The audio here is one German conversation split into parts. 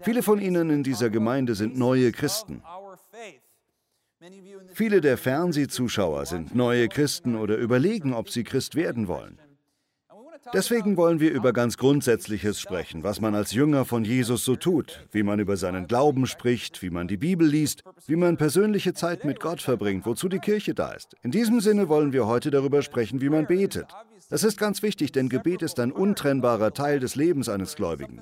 Viele von Ihnen in dieser Gemeinde sind neue Christen. Viele der Fernsehzuschauer sind neue Christen oder überlegen, ob sie Christ werden wollen. Deswegen wollen wir über ganz Grundsätzliches sprechen, was man als Jünger von Jesus so tut, wie man über seinen Glauben spricht, wie man die Bibel liest, wie man persönliche Zeit mit Gott verbringt, wozu die Kirche da ist. In diesem Sinne wollen wir heute darüber sprechen, wie man betet. Das ist ganz wichtig, denn Gebet ist ein untrennbarer Teil des Lebens eines Gläubigen.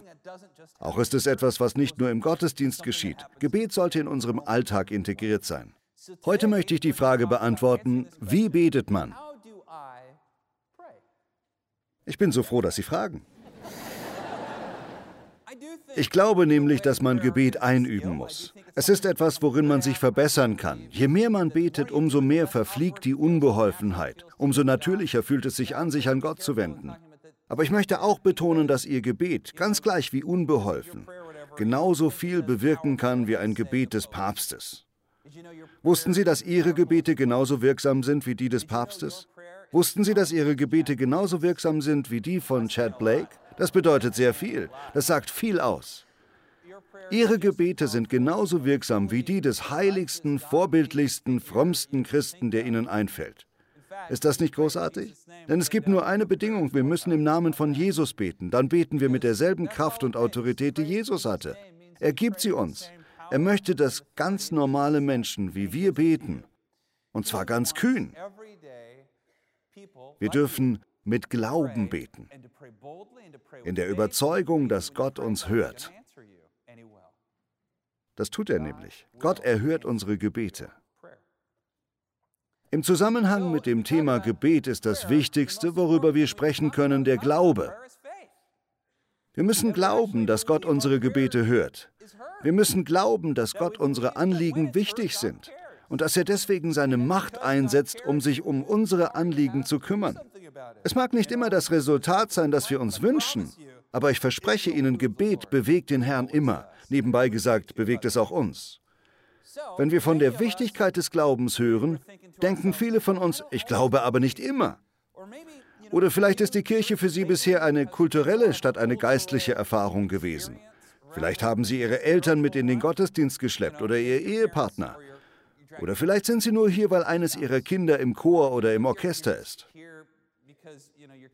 Auch ist es etwas, was nicht nur im Gottesdienst geschieht. Gebet sollte in unserem Alltag integriert sein. Heute möchte ich die Frage beantworten, wie betet man? Ich bin so froh, dass Sie fragen. Ich glaube nämlich, dass man Gebet einüben muss. Es ist etwas, worin man sich verbessern kann. Je mehr man betet, umso mehr verfliegt die Unbeholfenheit. Umso natürlicher fühlt es sich an, sich an Gott zu wenden. Aber ich möchte auch betonen, dass Ihr Gebet, ganz gleich wie unbeholfen, genauso viel bewirken kann wie ein Gebet des Papstes. Wussten Sie, dass Ihre Gebete genauso wirksam sind wie die des Papstes? Wussten Sie, dass Ihre Gebete genauso wirksam sind wie die von Chad Blake? Das bedeutet sehr viel. Das sagt viel aus. Ihre Gebete sind genauso wirksam wie die des heiligsten, vorbildlichsten, frommsten Christen, der Ihnen einfällt. Ist das nicht großartig? Denn es gibt nur eine Bedingung, wir müssen im Namen von Jesus beten. Dann beten wir mit derselben Kraft und Autorität, die Jesus hatte. Er gibt sie uns. Er möchte, dass ganz normale Menschen wie wir beten. Und zwar ganz kühn. Wir dürfen mit Glauben beten, in der Überzeugung, dass Gott uns hört. Das tut er nämlich. Gott erhört unsere Gebete. Im Zusammenhang mit dem Thema Gebet ist das Wichtigste, worüber wir sprechen können, der Glaube. Wir müssen glauben, dass Gott unsere Gebete hört. Wir müssen glauben, dass Gott unsere Anliegen wichtig sind und dass er deswegen seine Macht einsetzt, um sich um unsere Anliegen zu kümmern. Es mag nicht immer das Resultat sein, das wir uns wünschen, aber ich verspreche Ihnen, Gebet bewegt den Herrn immer. Nebenbei gesagt, bewegt es auch uns. Wenn wir von der Wichtigkeit des Glaubens hören, denken viele von uns, ich glaube aber nicht immer. Oder vielleicht ist die Kirche für Sie bisher eine kulturelle statt eine geistliche Erfahrung gewesen. Vielleicht haben Sie Ihre Eltern mit in den Gottesdienst geschleppt oder Ihr Ehepartner. Oder vielleicht sind Sie nur hier, weil eines Ihrer Kinder im Chor oder im Orchester ist.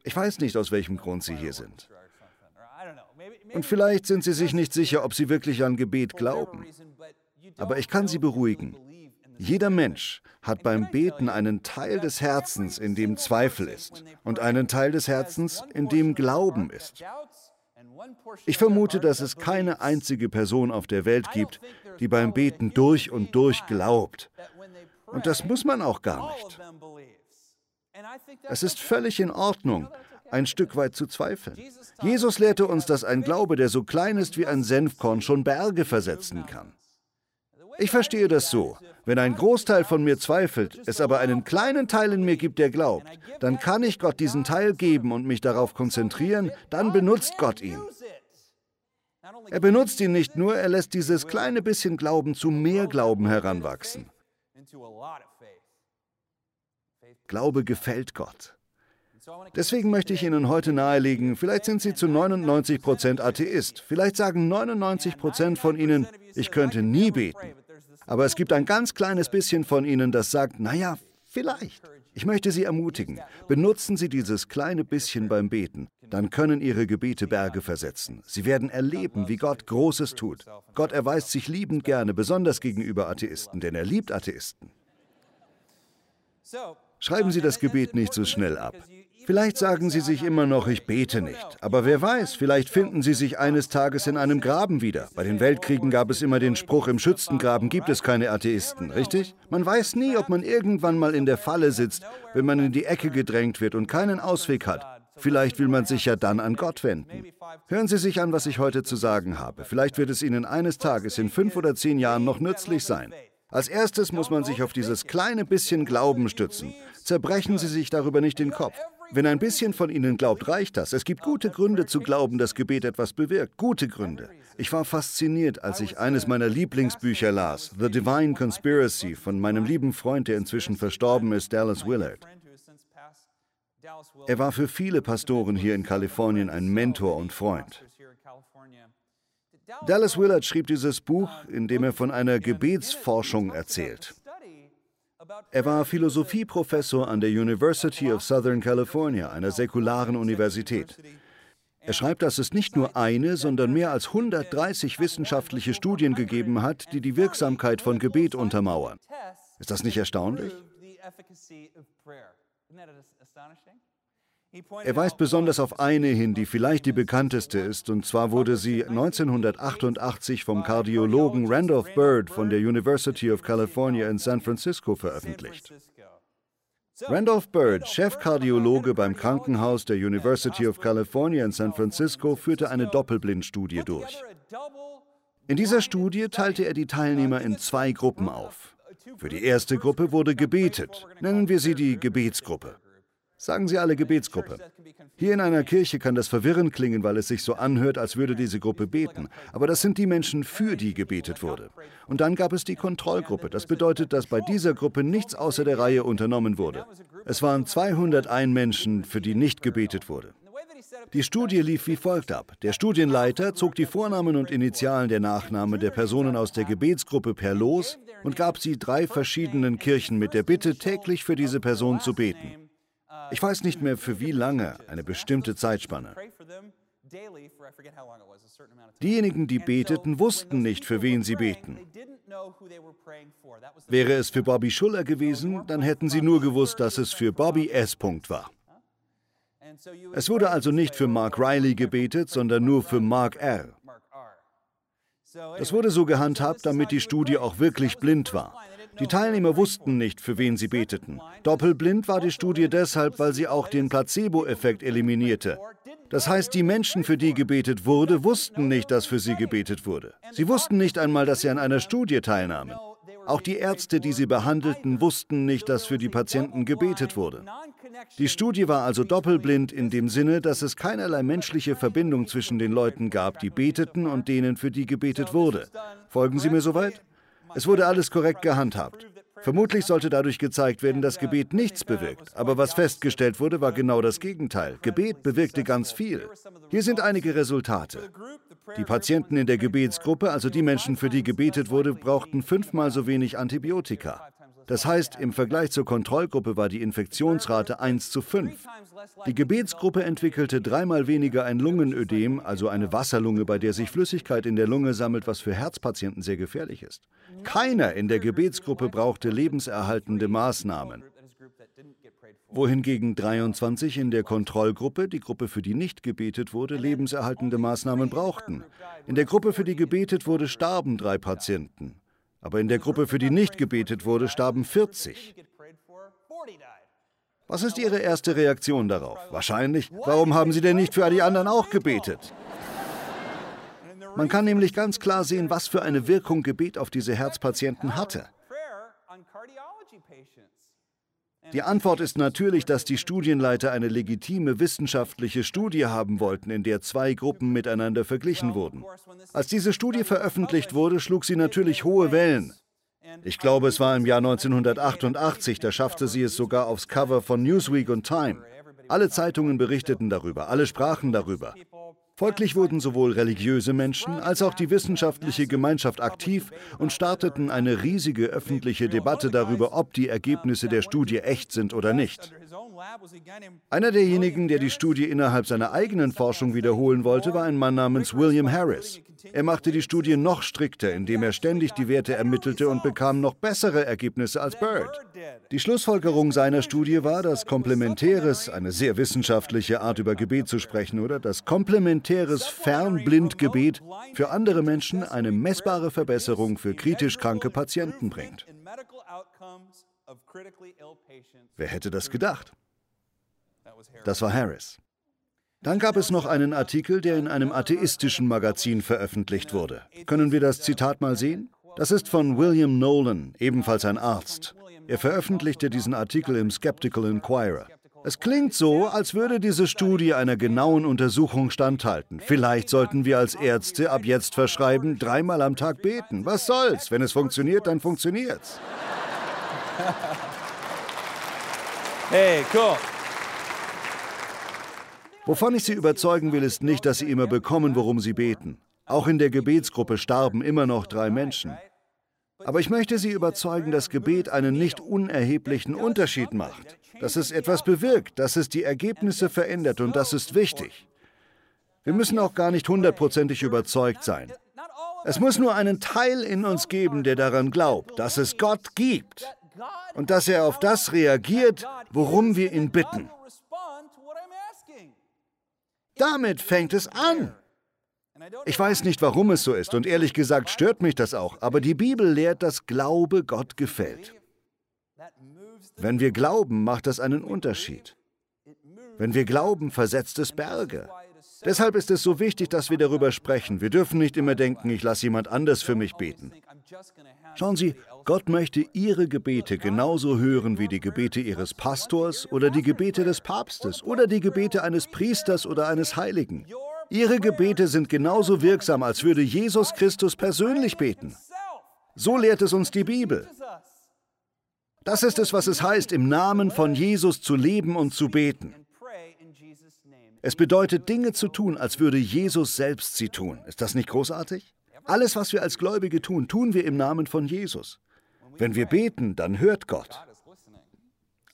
Ich weiß nicht, aus welchem Grund Sie hier sind. Und vielleicht sind Sie sich nicht sicher, ob Sie wirklich an Gebet glauben. Aber ich kann Sie beruhigen. Jeder Mensch hat beim Beten einen Teil des Herzens, in dem Zweifel ist, und einen Teil des Herzens, in dem Glauben ist. Ich vermute, dass es keine einzige Person auf der Welt gibt, die beim Beten durch und durch glaubt. Und das muss man auch gar nicht. Es ist völlig in Ordnung, ein Stück weit zu zweifeln. Jesus lehrte uns, dass ein Glaube, der so klein ist wie ein Senfkorn, schon Berge versetzen kann. Ich verstehe das so. Wenn ein Großteil von mir zweifelt, es aber einen kleinen Teil in mir gibt, der glaubt, dann kann ich Gott diesen Teil geben und mich darauf konzentrieren, dann benutzt Gott ihn. Er benutzt ihn nicht nur, er lässt dieses kleine bisschen Glauben zu mehr Glauben heranwachsen. Glaube gefällt Gott. Deswegen möchte ich Ihnen heute nahelegen, vielleicht sind Sie zu 99 Prozent Atheist. Vielleicht sagen 99 Prozent von Ihnen, ich könnte nie beten. Aber es gibt ein ganz kleines bisschen von Ihnen, das sagt, naja, vielleicht. Ich möchte Sie ermutigen, benutzen Sie dieses kleine bisschen beim Beten, dann können Ihre Gebete Berge versetzen. Sie werden erleben, wie Gott Großes tut. Gott erweist sich liebend gerne, besonders gegenüber Atheisten, denn er liebt Atheisten. Schreiben Sie das Gebet nicht so schnell ab. Vielleicht sagen Sie sich immer noch, ich bete nicht. Aber wer weiß, vielleicht finden Sie sich eines Tages in einem Graben wieder. Bei den Weltkriegen gab es immer den Spruch, im Schützengraben gibt es keine Atheisten, richtig? Man weiß nie, ob man irgendwann mal in der Falle sitzt, wenn man in die Ecke gedrängt wird und keinen Ausweg hat. Vielleicht will man sich ja dann an Gott wenden. Hören Sie sich an, was ich heute zu sagen habe. Vielleicht wird es Ihnen eines Tages in fünf oder zehn Jahren noch nützlich sein. Als erstes muss man sich auf dieses kleine bisschen Glauben stützen. Zerbrechen Sie sich darüber nicht den Kopf. Wenn ein bisschen von Ihnen glaubt, reicht das. Es gibt gute Gründe zu glauben, dass Gebet etwas bewirkt. Gute Gründe. Ich war fasziniert, als ich eines meiner Lieblingsbücher las, The Divine Conspiracy, von meinem lieben Freund, der inzwischen verstorben ist, Dallas Willard. Er war für viele Pastoren hier in Kalifornien ein Mentor und Freund. Dallas Willard schrieb dieses Buch, in dem er von einer Gebetsforschung erzählt. Er war Philosophieprofessor an der University of Southern California, einer säkularen Universität. Er schreibt, dass es nicht nur eine, sondern mehr als 130 wissenschaftliche Studien gegeben hat, die die Wirksamkeit von Gebet untermauern. Ist das nicht erstaunlich? Er weist besonders auf eine hin, die vielleicht die bekannteste ist, und zwar wurde sie 1988 vom Kardiologen Randolph Bird von der University of California in San Francisco veröffentlicht. Randolph Bird, Chefkardiologe beim Krankenhaus der University of California in San Francisco, führte eine Doppelblindstudie durch. In dieser Studie teilte er die Teilnehmer in zwei Gruppen auf. Für die erste Gruppe wurde gebetet, nennen wir sie die Gebetsgruppe. Sagen Sie alle Gebetsgruppe. Hier in einer Kirche kann das verwirrend klingen, weil es sich so anhört, als würde diese Gruppe beten. Aber das sind die Menschen, für die gebetet wurde. Und dann gab es die Kontrollgruppe. Das bedeutet, dass bei dieser Gruppe nichts außer der Reihe unternommen wurde. Es waren 201 Menschen, für die nicht gebetet wurde. Die Studie lief wie folgt ab. Der Studienleiter zog die Vornamen und Initialen der Nachname der Personen aus der Gebetsgruppe per Los und gab sie drei verschiedenen Kirchen mit der Bitte, täglich für diese Person zu beten. Ich weiß nicht mehr für wie lange, eine bestimmte Zeitspanne. Diejenigen, die beteten, wussten nicht, für wen sie beten. Wäre es für Bobby Schuller gewesen, dann hätten sie nur gewusst, dass es für Bobby S. war. Es wurde also nicht für Mark Riley gebetet, sondern nur für Mark R. Das wurde so gehandhabt, damit die Studie auch wirklich blind war. Die Teilnehmer wussten nicht, für wen sie beteten. Doppelblind war die Studie deshalb, weil sie auch den Placebo-Effekt eliminierte. Das heißt, die Menschen, für die gebetet wurde, wussten nicht, dass für sie gebetet wurde. Sie wussten nicht einmal, dass sie an einer Studie teilnahmen. Auch die Ärzte, die sie behandelten, wussten nicht, dass für die Patienten gebetet wurde. Die Studie war also doppelblind in dem Sinne, dass es keinerlei menschliche Verbindung zwischen den Leuten gab, die beteten und denen, für die gebetet wurde. Folgen Sie mir soweit? Es wurde alles korrekt gehandhabt. Vermutlich sollte dadurch gezeigt werden, dass Gebet nichts bewirkt. Aber was festgestellt wurde, war genau das Gegenteil. Gebet bewirkte ganz viel. Hier sind einige Resultate. Die Patienten in der Gebetsgruppe, also die Menschen, für die gebetet wurde, brauchten fünfmal so wenig Antibiotika. Das heißt, im Vergleich zur Kontrollgruppe war die Infektionsrate 1 zu 5. Die Gebetsgruppe entwickelte dreimal weniger ein Lungenödem, also eine Wasserlunge, bei der sich Flüssigkeit in der Lunge sammelt, was für Herzpatienten sehr gefährlich ist. Keiner in der Gebetsgruppe brauchte lebenserhaltende Maßnahmen. Wohingegen 23 in der Kontrollgruppe, die Gruppe, für die nicht gebetet wurde, lebenserhaltende Maßnahmen brauchten. In der Gruppe, für die gebetet wurde, starben drei Patienten. Aber in der Gruppe, für die nicht gebetet wurde, starben 40. Was ist Ihre erste Reaktion darauf? Wahrscheinlich, warum haben Sie denn nicht für die anderen auch gebetet? Man kann nämlich ganz klar sehen, was für eine Wirkung Gebet auf diese Herzpatienten hatte. Die Antwort ist natürlich, dass die Studienleiter eine legitime wissenschaftliche Studie haben wollten, in der zwei Gruppen miteinander verglichen wurden. Als diese Studie veröffentlicht wurde, schlug sie natürlich hohe Wellen. Ich glaube, es war im Jahr 1988, da schaffte sie es sogar aufs Cover von Newsweek und Time. Alle Zeitungen berichteten darüber, alle sprachen darüber. Folglich wurden sowohl religiöse Menschen als auch die wissenschaftliche Gemeinschaft aktiv und starteten eine riesige öffentliche Debatte darüber, ob die Ergebnisse der Studie echt sind oder nicht. Einer derjenigen, der die Studie innerhalb seiner eigenen Forschung wiederholen wollte, war ein Mann namens William Harris. Er machte die Studie noch strikter, indem er ständig die Werte ermittelte und bekam noch bessere Ergebnisse als Bird. Die Schlussfolgerung seiner Studie war, dass komplementäres, eine sehr wissenschaftliche Art über Gebet zu sprechen, oder das komplementäres Fernblindgebet für andere Menschen eine messbare Verbesserung für kritisch kranke Patienten bringt. Wer hätte das gedacht? Das war Harris. Dann gab es noch einen Artikel, der in einem atheistischen Magazin veröffentlicht wurde. Können wir das Zitat mal sehen? Das ist von William Nolan, ebenfalls ein Arzt. Er veröffentlichte diesen Artikel im Skeptical Inquirer. Es klingt so, als würde diese Studie einer genauen Untersuchung standhalten. Vielleicht sollten wir als Ärzte ab jetzt verschreiben, dreimal am Tag beten. Was soll's? Wenn es funktioniert, dann funktioniert's. Hey, cool. Wovon ich Sie überzeugen will, ist nicht, dass Sie immer bekommen, worum Sie beten. Auch in der Gebetsgruppe starben immer noch drei Menschen. Aber ich möchte Sie überzeugen, dass Gebet einen nicht unerheblichen Unterschied macht, dass es etwas bewirkt, dass es die Ergebnisse verändert und das ist wichtig. Wir müssen auch gar nicht hundertprozentig überzeugt sein. Es muss nur einen Teil in uns geben, der daran glaubt, dass es Gott gibt und dass er auf das reagiert, worum wir ihn bitten. Damit fängt es an. Ich weiß nicht, warum es so ist und ehrlich gesagt stört mich das auch, aber die Bibel lehrt, dass Glaube Gott gefällt. Wenn wir glauben, macht das einen Unterschied. Wenn wir glauben, versetzt es Berge. Deshalb ist es so wichtig, dass wir darüber sprechen. Wir dürfen nicht immer denken, ich lasse jemand anders für mich beten. Schauen Sie, Gott möchte Ihre Gebete genauso hören wie die Gebete Ihres Pastors oder die Gebete des Papstes oder die Gebete eines Priesters oder eines Heiligen. Ihre Gebete sind genauso wirksam, als würde Jesus Christus persönlich beten. So lehrt es uns die Bibel. Das ist es, was es heißt, im Namen von Jesus zu leben und zu beten. Es bedeutet, Dinge zu tun, als würde Jesus selbst sie tun. Ist das nicht großartig? Alles, was wir als Gläubige tun, tun wir im Namen von Jesus. Wenn wir beten, dann hört Gott.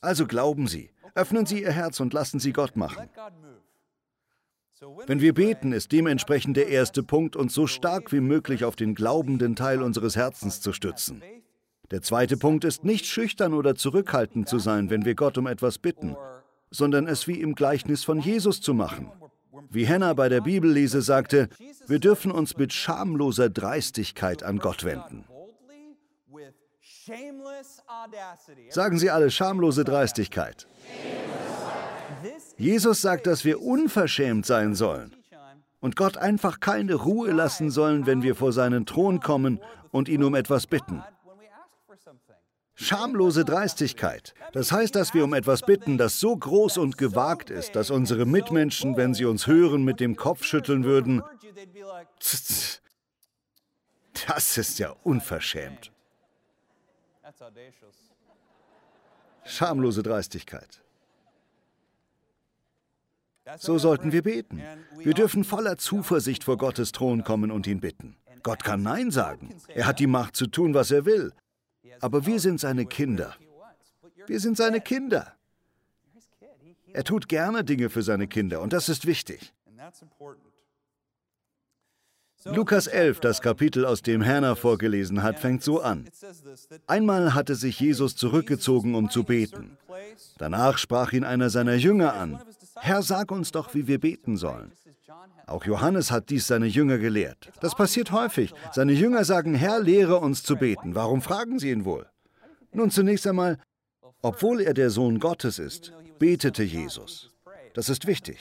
Also glauben Sie, öffnen Sie Ihr Herz und lassen Sie Gott machen. Wenn wir beten, ist dementsprechend der erste Punkt, uns so stark wie möglich auf den glaubenden Teil unseres Herzens zu stützen. Der zweite Punkt ist nicht schüchtern oder zurückhaltend zu sein, wenn wir Gott um etwas bitten, sondern es wie im Gleichnis von Jesus zu machen. Wie Hannah bei der Bibellese sagte, wir dürfen uns mit schamloser Dreistigkeit an Gott wenden. Sagen Sie alle schamlose Dreistigkeit. Jesus sagt, dass wir unverschämt sein sollen und Gott einfach keine Ruhe lassen sollen, wenn wir vor seinen Thron kommen und ihn um etwas bitten. Schamlose Dreistigkeit. Das heißt, dass wir um etwas bitten, das so groß und gewagt ist, dass unsere Mitmenschen, wenn sie uns hören, mit dem Kopf schütteln würden. Das ist ja unverschämt. Schamlose Dreistigkeit. So sollten wir beten. Wir dürfen voller Zuversicht vor Gottes Thron kommen und ihn bitten. Gott kann Nein sagen. Er hat die Macht zu tun, was er will. Aber wir sind seine Kinder. Wir sind seine Kinder. Er tut gerne Dinge für seine Kinder und das ist wichtig. Lukas 11, das Kapitel, aus dem Hannah vorgelesen hat, fängt so an. Einmal hatte sich Jesus zurückgezogen, um zu beten. Danach sprach ihn einer seiner Jünger an. Herr, sag uns doch, wie wir beten sollen. Auch Johannes hat dies seine Jünger gelehrt. Das passiert häufig. Seine Jünger sagen, Herr, lehre uns zu beten. Warum fragen sie ihn wohl? Nun zunächst einmal, obwohl er der Sohn Gottes ist, betete Jesus. Das ist wichtig.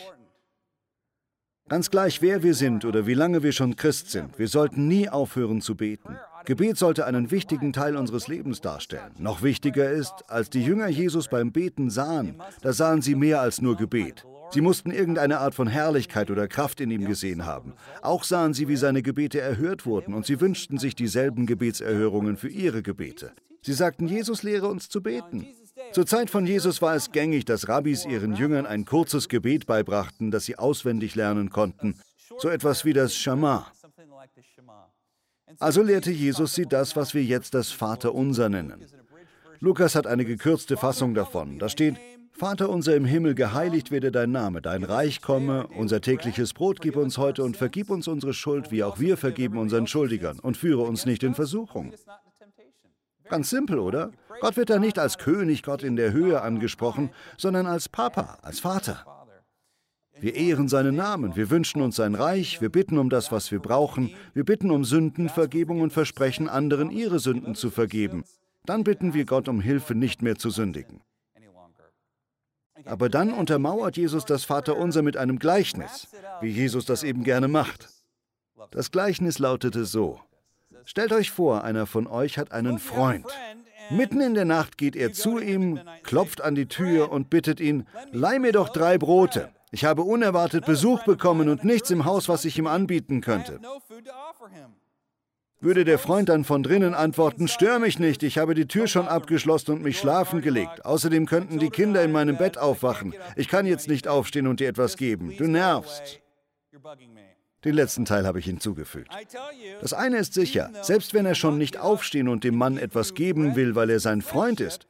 Ganz gleich, wer wir sind oder wie lange wir schon Christ sind, wir sollten nie aufhören zu beten. Gebet sollte einen wichtigen Teil unseres Lebens darstellen. Noch wichtiger ist, als die Jünger Jesus beim Beten sahen, da sahen sie mehr als nur Gebet. Sie mussten irgendeine Art von Herrlichkeit oder Kraft in ihm gesehen haben. Auch sahen sie, wie seine Gebete erhört wurden, und sie wünschten sich dieselben Gebetserhörungen für ihre Gebete. Sie sagten, Jesus lehre uns zu beten. Zur Zeit von Jesus war es gängig, dass Rabbis ihren Jüngern ein kurzes Gebet beibrachten, das sie auswendig lernen konnten, so etwas wie das Shama. Also lehrte Jesus sie das, was wir jetzt das Vaterunser nennen. Lukas hat eine gekürzte Fassung davon. Da steht, Vater unser im Himmel, geheiligt werde dein Name, dein Reich komme, unser tägliches Brot gib uns heute und vergib uns unsere Schuld, wie auch wir vergeben unseren Schuldigern, und führe uns nicht in Versuchung. Ganz simpel, oder? Gott wird da nicht als König Gott in der Höhe angesprochen, sondern als Papa, als Vater. Wir ehren seinen Namen, wir wünschen uns sein Reich, wir bitten um das, was wir brauchen, wir bitten um Sündenvergebung und versprechen anderen, ihre Sünden zu vergeben. Dann bitten wir Gott um Hilfe, nicht mehr zu sündigen. Aber dann untermauert Jesus das Vaterunser mit einem Gleichnis, wie Jesus das eben gerne macht. Das Gleichnis lautete so. Stellt euch vor, einer von euch hat einen Freund. Mitten in der Nacht geht er zu ihm, klopft an die Tür und bittet ihn, leih mir doch drei Brote. Ich habe unerwartet Besuch bekommen und nichts im Haus, was ich ihm anbieten könnte. Würde der Freund dann von drinnen antworten, stör mich nicht, ich habe die Tür schon abgeschlossen und mich schlafen gelegt. Außerdem könnten die Kinder in meinem Bett aufwachen. Ich kann jetzt nicht aufstehen und dir etwas geben. Du nervst. Den letzten Teil habe ich hinzugefügt. Das eine ist sicher, selbst wenn er schon nicht aufstehen und dem Mann etwas geben will, weil er sein Freund ist,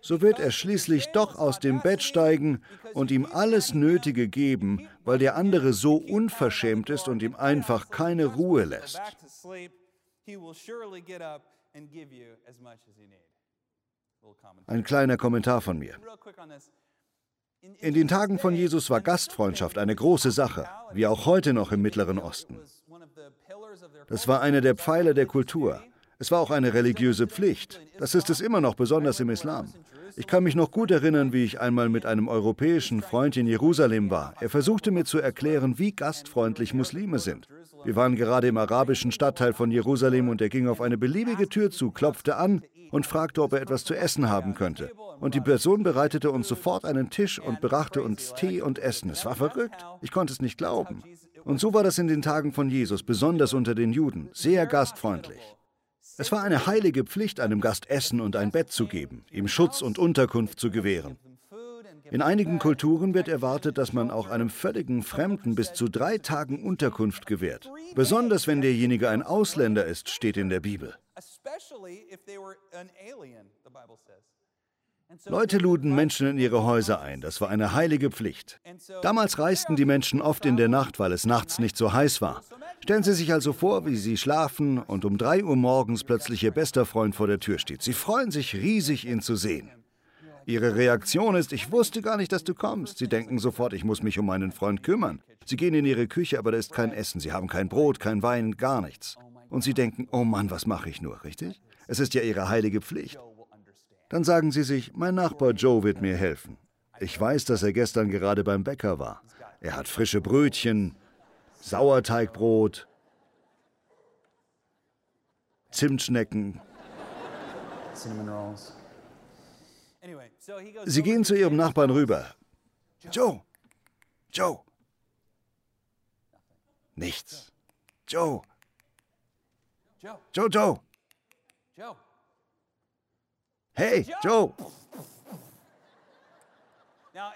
so wird er schließlich doch aus dem Bett steigen und ihm alles Nötige geben, weil der andere so unverschämt ist und ihm einfach keine Ruhe lässt. Ein kleiner Kommentar von mir. In den Tagen von Jesus war Gastfreundschaft eine große Sache, wie auch heute noch im Mittleren Osten. Das war einer der Pfeiler der Kultur. Es war auch eine religiöse Pflicht. Das ist es immer noch, besonders im Islam. Ich kann mich noch gut erinnern, wie ich einmal mit einem europäischen Freund in Jerusalem war. Er versuchte mir zu erklären, wie gastfreundlich Muslime sind. Wir waren gerade im arabischen Stadtteil von Jerusalem und er ging auf eine beliebige Tür zu, klopfte an und fragte, ob er etwas zu essen haben könnte. Und die Person bereitete uns sofort einen Tisch und brachte uns Tee und Essen. Es war verrückt. Ich konnte es nicht glauben. Und so war das in den Tagen von Jesus, besonders unter den Juden, sehr gastfreundlich. Es war eine heilige Pflicht, einem Gast Essen und ein Bett zu geben, ihm Schutz und Unterkunft zu gewähren. In einigen Kulturen wird erwartet, dass man auch einem völligen Fremden bis zu drei Tagen Unterkunft gewährt. Besonders wenn derjenige ein Ausländer ist, steht in der Bibel. Leute luden Menschen in ihre Häuser ein, das war eine heilige Pflicht. Damals reisten die Menschen oft in der Nacht, weil es nachts nicht so heiß war. Stellen Sie sich also vor, wie Sie schlafen und um 3 Uhr morgens plötzlich Ihr bester Freund vor der Tür steht. Sie freuen sich riesig, ihn zu sehen. Ihre Reaktion ist, ich wusste gar nicht, dass du kommst. Sie denken sofort, ich muss mich um meinen Freund kümmern. Sie gehen in Ihre Küche, aber da ist kein Essen. Sie haben kein Brot, kein Wein, gar nichts. Und Sie denken, oh Mann, was mache ich nur, richtig? Es ist ja Ihre heilige Pflicht. Dann sagen Sie sich, mein Nachbar Joe wird mir helfen. Ich weiß, dass er gestern gerade beim Bäcker war. Er hat frische Brötchen, Sauerteigbrot, Zimtschnecken. Sie gehen zu ihrem Nachbarn rüber. Joe, Joe. Nichts. Joe. Joe, Joe. Hey, Joe!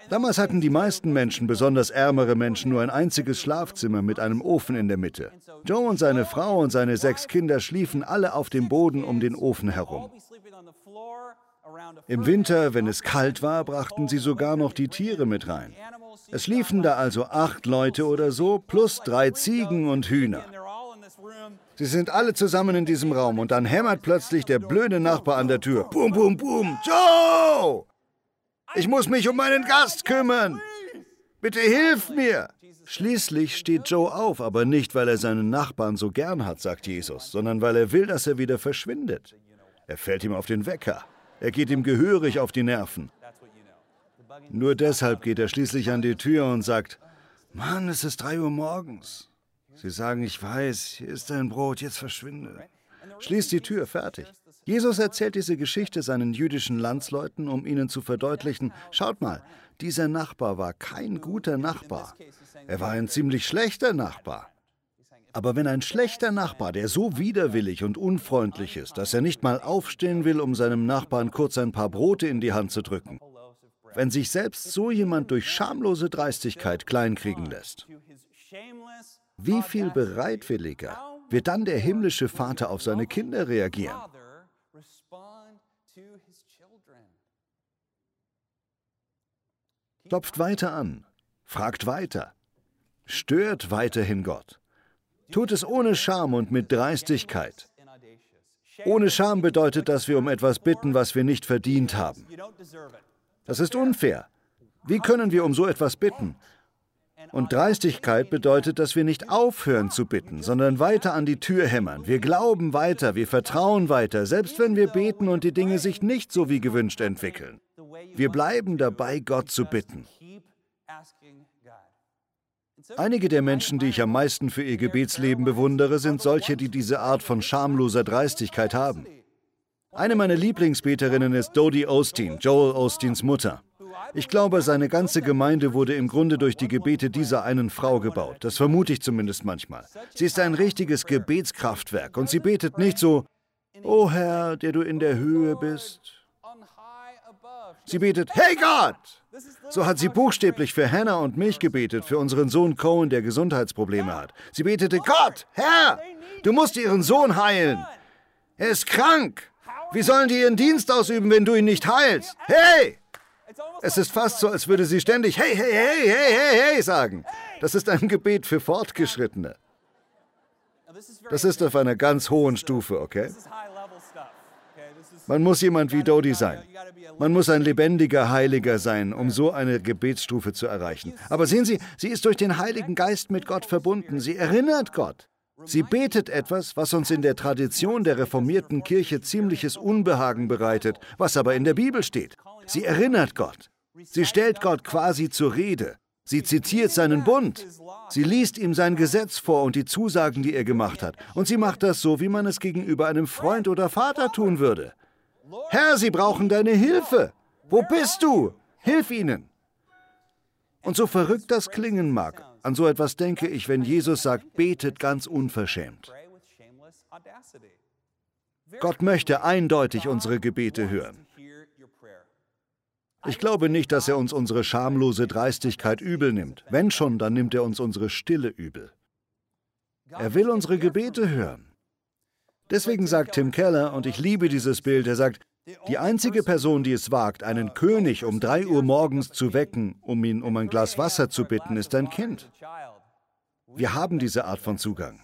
Damals hatten die meisten Menschen, besonders ärmere Menschen, nur ein einziges Schlafzimmer mit einem Ofen in der Mitte. Joe und seine Frau und seine sechs Kinder schliefen alle auf dem Boden um den Ofen herum. Im Winter, wenn es kalt war, brachten sie sogar noch die Tiere mit rein. Es liefen da also acht Leute oder so, plus drei Ziegen und Hühner. Sie sind alle zusammen in diesem Raum und dann hämmert plötzlich der blöde Nachbar an der Tür. Bum, bum, bum. Joe! Ich muss mich um meinen Gast kümmern. Bitte hilf mir. Schließlich steht Joe auf, aber nicht, weil er seinen Nachbarn so gern hat, sagt Jesus, sondern weil er will, dass er wieder verschwindet. Er fällt ihm auf den Wecker. Er geht ihm gehörig auf die Nerven. Nur deshalb geht er schließlich an die Tür und sagt, Mann, es ist drei Uhr morgens. Sie sagen, ich weiß, hier ist dein Brot, jetzt verschwinde. Schließ die Tür, fertig. Jesus erzählt diese Geschichte seinen jüdischen Landsleuten, um ihnen zu verdeutlichen, schaut mal, dieser Nachbar war kein guter Nachbar. Er war ein ziemlich schlechter Nachbar. Aber wenn ein schlechter Nachbar, der so widerwillig und unfreundlich ist, dass er nicht mal aufstehen will, um seinem Nachbarn kurz ein paar Brote in die Hand zu drücken, wenn sich selbst so jemand durch schamlose Dreistigkeit kleinkriegen lässt, wie viel bereitwilliger wird dann der himmlische Vater auf seine Kinder reagieren? Klopft weiter an, fragt weiter, stört weiterhin Gott. Tut es ohne Scham und mit Dreistigkeit. Ohne Scham bedeutet, dass wir um etwas bitten, was wir nicht verdient haben. Das ist unfair. Wie können wir um so etwas bitten? Und Dreistigkeit bedeutet, dass wir nicht aufhören zu bitten, sondern weiter an die Tür hämmern. Wir glauben weiter, wir vertrauen weiter, selbst wenn wir beten und die Dinge sich nicht so wie gewünscht entwickeln. Wir bleiben dabei, Gott zu bitten. Einige der Menschen, die ich am meisten für ihr Gebetsleben bewundere, sind solche, die diese Art von schamloser Dreistigkeit haben. Eine meiner Lieblingsbeterinnen ist Dodie Osteen, Joel Osteens Mutter. Ich glaube, seine ganze Gemeinde wurde im Grunde durch die Gebete dieser einen Frau gebaut. Das vermute ich zumindest manchmal. Sie ist ein richtiges Gebetskraftwerk und sie betet nicht so, O Herr, der du in der Höhe bist. Sie betet, Hey Gott, So hat sie buchstäblich für Hannah und mich gebetet, für unseren Sohn Cohen, der Gesundheitsprobleme hat. Sie betete, Gott, Herr, du musst ihren Sohn heilen. Er ist krank. Wie sollen die ihren Dienst ausüben, wenn du ihn nicht heilst? Hey! Es ist fast so, als würde sie ständig Hey, hey, hey, hey, hey, hey sagen. Das ist ein Gebet für Fortgeschrittene. Das ist auf einer ganz hohen Stufe, okay? Man muss jemand wie Dodi sein. Man muss ein lebendiger Heiliger sein, um so eine Gebetsstufe zu erreichen. Aber sehen Sie, sie ist durch den Heiligen Geist mit Gott verbunden. Sie erinnert Gott. Sie betet etwas, was uns in der Tradition der reformierten Kirche ziemliches Unbehagen bereitet, was aber in der Bibel steht. Sie erinnert Gott. Sie stellt Gott quasi zur Rede. Sie zitiert seinen Bund. Sie liest ihm sein Gesetz vor und die Zusagen, die er gemacht hat. Und sie macht das so, wie man es gegenüber einem Freund oder Vater tun würde. Herr, sie brauchen deine Hilfe. Wo bist du? Hilf ihnen. Und so verrückt das klingen mag, an so etwas denke ich, wenn Jesus sagt, betet ganz unverschämt. Gott möchte eindeutig unsere Gebete hören. Ich glaube nicht, dass er uns unsere schamlose Dreistigkeit übel nimmt. Wenn schon, dann nimmt er uns unsere Stille übel. Er will unsere Gebete hören. Deswegen sagt Tim Keller, und ich liebe dieses Bild, er sagt, die einzige Person, die es wagt, einen König um drei Uhr morgens zu wecken, um ihn um ein Glas Wasser zu bitten, ist ein Kind. Wir haben diese Art von Zugang.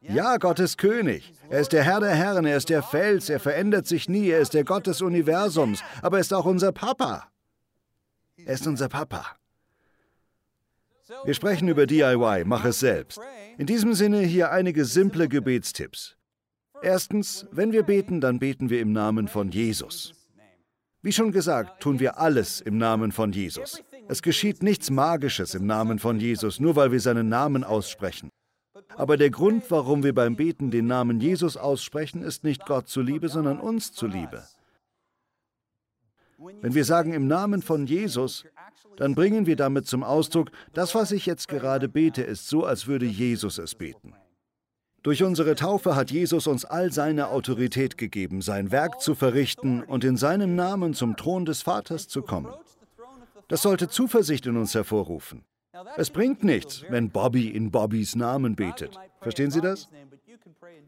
Ja, Gott ist König. Er ist der Herr der Herren, er ist der Fels, er verändert sich nie, er ist der Gott des Universums, aber er ist auch unser Papa. Er ist unser Papa. Wir sprechen über DIY, mach es selbst. In diesem Sinne hier einige simple Gebetstipps. Erstens, wenn wir beten, dann beten wir im Namen von Jesus. Wie schon gesagt, tun wir alles im Namen von Jesus. Es geschieht nichts Magisches im Namen von Jesus, nur weil wir seinen Namen aussprechen. Aber der Grund, warum wir beim Beten den Namen Jesus aussprechen, ist nicht Gott zuliebe, sondern uns zuliebe. Wenn wir sagen im Namen von Jesus, dann bringen wir damit zum Ausdruck, das, was ich jetzt gerade bete, ist so, als würde Jesus es beten. Durch unsere Taufe hat Jesus uns all seine Autorität gegeben, sein Werk zu verrichten und in seinem Namen zum Thron des Vaters zu kommen. Das sollte Zuversicht in uns hervorrufen. Es bringt nichts, wenn Bobby in Bobbys Namen betet. Verstehen Sie das?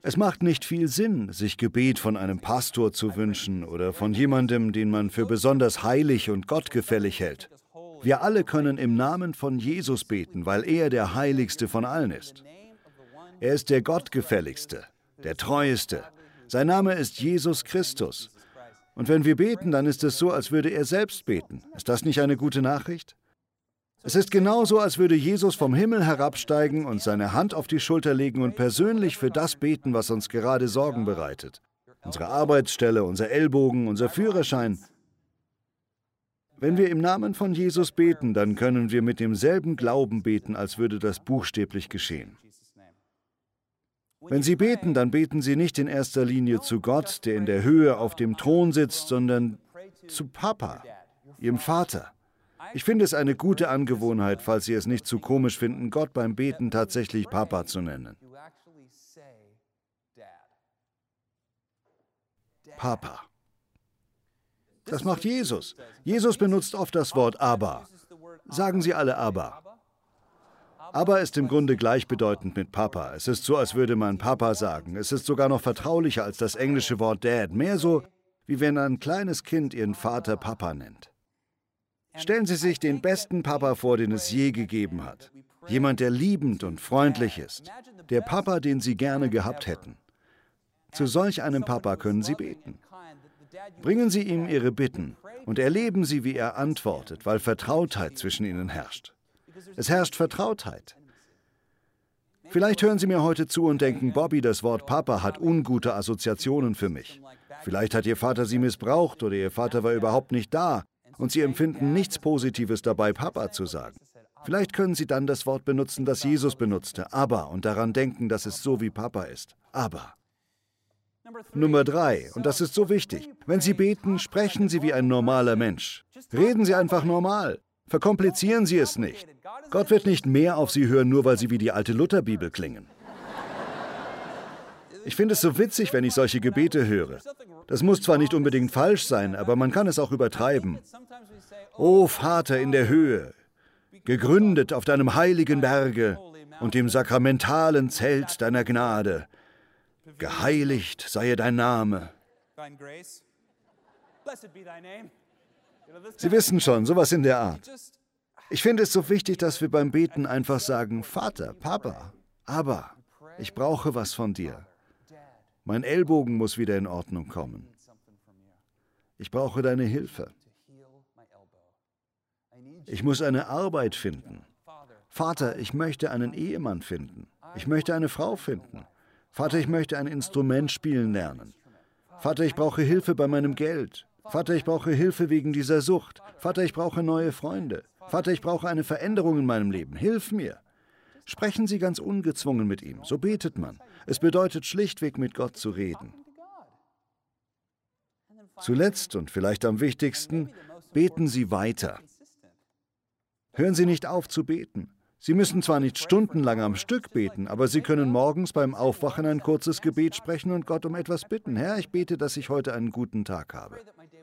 Es macht nicht viel Sinn, sich Gebet von einem Pastor zu wünschen oder von jemandem, den man für besonders heilig und gottgefällig hält. Wir alle können im Namen von Jesus beten, weil er der heiligste von allen ist. Er ist der Gottgefälligste, der Treueste. Sein Name ist Jesus Christus. Und wenn wir beten, dann ist es so, als würde er selbst beten. Ist das nicht eine gute Nachricht? Es ist genauso, als würde Jesus vom Himmel herabsteigen und seine Hand auf die Schulter legen und persönlich für das beten, was uns gerade Sorgen bereitet. Unsere Arbeitsstelle, unser Ellbogen, unser Führerschein. Wenn wir im Namen von Jesus beten, dann können wir mit demselben Glauben beten, als würde das buchstäblich geschehen. Wenn Sie beten, dann beten Sie nicht in erster Linie zu Gott, der in der Höhe auf dem Thron sitzt, sondern zu Papa, Ihrem Vater. Ich finde es eine gute Angewohnheit, falls Sie es nicht zu komisch finden, Gott beim Beten tatsächlich Papa zu nennen. Papa. Das macht Jesus. Jesus benutzt oft das Wort aber. Sagen Sie alle aber. Aber ist im Grunde gleichbedeutend mit Papa. Es ist so, als würde man Papa sagen. Es ist sogar noch vertraulicher als das englische Wort Dad. Mehr so, wie wenn ein kleines Kind ihren Vater Papa nennt. Stellen Sie sich den besten Papa vor, den es je gegeben hat. Jemand, der liebend und freundlich ist. Der Papa, den Sie gerne gehabt hätten. Zu solch einem Papa können Sie beten. Bringen Sie ihm Ihre Bitten und erleben Sie, wie er antwortet, weil Vertrautheit zwischen Ihnen herrscht. Es herrscht Vertrautheit. Vielleicht hören Sie mir heute zu und denken, Bobby, das Wort Papa hat ungute Assoziationen für mich. Vielleicht hat Ihr Vater Sie missbraucht oder Ihr Vater war überhaupt nicht da und Sie empfinden nichts Positives dabei, Papa zu sagen. Vielleicht können Sie dann das Wort benutzen, das Jesus benutzte, aber, und daran denken, dass es so wie Papa ist. Aber. Nummer drei, und das ist so wichtig. Wenn Sie beten, sprechen Sie wie ein normaler Mensch. Reden Sie einfach normal. Verkomplizieren Sie es nicht. Gott wird nicht mehr auf Sie hören, nur weil Sie wie die alte Lutherbibel klingen. Ich finde es so witzig, wenn ich solche Gebete höre. Das muss zwar nicht unbedingt falsch sein, aber man kann es auch übertreiben. O Vater in der Höhe, gegründet auf deinem heiligen Berge und dem sakramentalen Zelt deiner Gnade, geheiligt sei dein Name. Sie wissen schon, sowas in der Art. Ich finde es so wichtig, dass wir beim Beten einfach sagen, Vater, Papa, aber ich brauche was von dir. Mein Ellbogen muss wieder in Ordnung kommen. Ich brauche deine Hilfe. Ich muss eine Arbeit finden. Vater, ich möchte einen Ehemann finden. Ich möchte eine Frau finden. Vater, ich möchte ein Instrument spielen lernen. Vater, ich brauche Hilfe bei meinem Geld. Vater, ich brauche Hilfe wegen dieser Sucht. Vater, ich brauche neue Freunde. Vater, ich brauche eine Veränderung in meinem Leben. Hilf mir. Sprechen Sie ganz ungezwungen mit ihm. So betet man. Es bedeutet schlichtweg mit Gott zu reden. Zuletzt und vielleicht am wichtigsten, beten Sie weiter. Hören Sie nicht auf zu beten. Sie müssen zwar nicht stundenlang am Stück beten, aber Sie können morgens beim Aufwachen ein kurzes Gebet sprechen und Gott um etwas bitten. Herr, ich bete, dass ich heute einen guten Tag habe.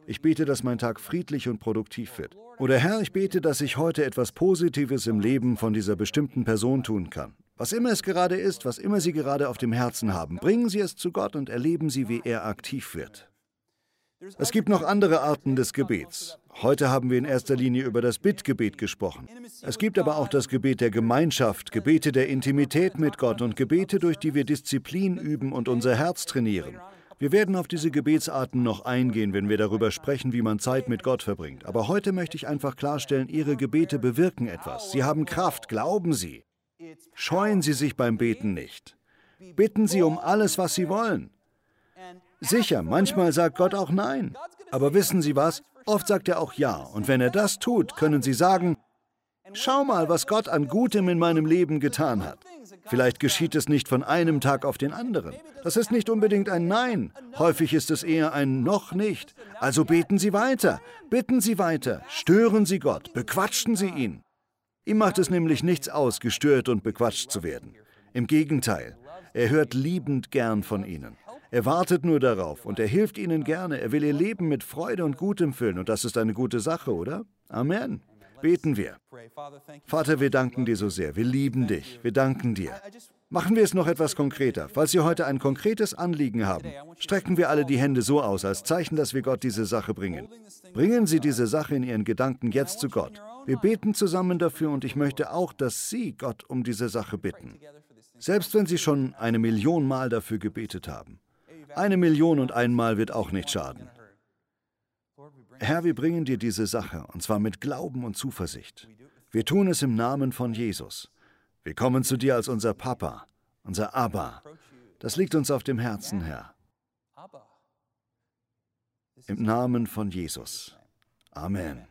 Ich bete, dass mein Tag friedlich und produktiv wird. Oder Herr, ich bete, dass ich heute etwas Positives im Leben von dieser bestimmten Person tun kann. Was immer es gerade ist, was immer Sie gerade auf dem Herzen haben, bringen Sie es zu Gott und erleben Sie, wie er aktiv wird. Es gibt noch andere Arten des Gebets. Heute haben wir in erster Linie über das Bittgebet gesprochen. Es gibt aber auch das Gebet der Gemeinschaft, Gebete der Intimität mit Gott und Gebete, durch die wir Disziplin üben und unser Herz trainieren. Wir werden auf diese Gebetsarten noch eingehen, wenn wir darüber sprechen, wie man Zeit mit Gott verbringt. Aber heute möchte ich einfach klarstellen, Ihre Gebete bewirken etwas. Sie haben Kraft, glauben Sie. Scheuen Sie sich beim Beten nicht. Bitten Sie um alles, was Sie wollen. Sicher, manchmal sagt Gott auch Nein. Aber wissen Sie was? Oft sagt er auch Ja. Und wenn er das tut, können Sie sagen, schau mal, was Gott an Gutem in meinem Leben getan hat. Vielleicht geschieht es nicht von einem Tag auf den anderen. Das ist nicht unbedingt ein Nein. Häufig ist es eher ein Noch nicht. Also beten Sie weiter. Bitten Sie weiter. Stören Sie Gott. Bequatschen Sie ihn. Ihm macht es nämlich nichts aus, gestört und bequatscht zu werden. Im Gegenteil, er hört liebend gern von Ihnen. Er wartet nur darauf und er hilft ihnen gerne. Er will ihr Leben mit Freude und Gutem füllen und das ist eine gute Sache, oder? Amen. Beten wir. Vater, wir danken dir so sehr. Wir lieben dich. Wir danken dir. Machen wir es noch etwas konkreter. Falls Sie heute ein konkretes Anliegen haben, strecken wir alle die Hände so aus, als Zeichen, dass wir Gott diese Sache bringen. Bringen Sie diese Sache in Ihren Gedanken jetzt zu Gott. Wir beten zusammen dafür und ich möchte auch, dass Sie Gott um diese Sache bitten. Selbst wenn Sie schon eine Million Mal dafür gebetet haben. Eine Million und einmal wird auch nicht schaden. Herr, wir bringen dir diese Sache, und zwar mit Glauben und Zuversicht. Wir tun es im Namen von Jesus. Wir kommen zu dir als unser Papa, unser Abba. Das liegt uns auf dem Herzen, Herr. Im Namen von Jesus. Amen.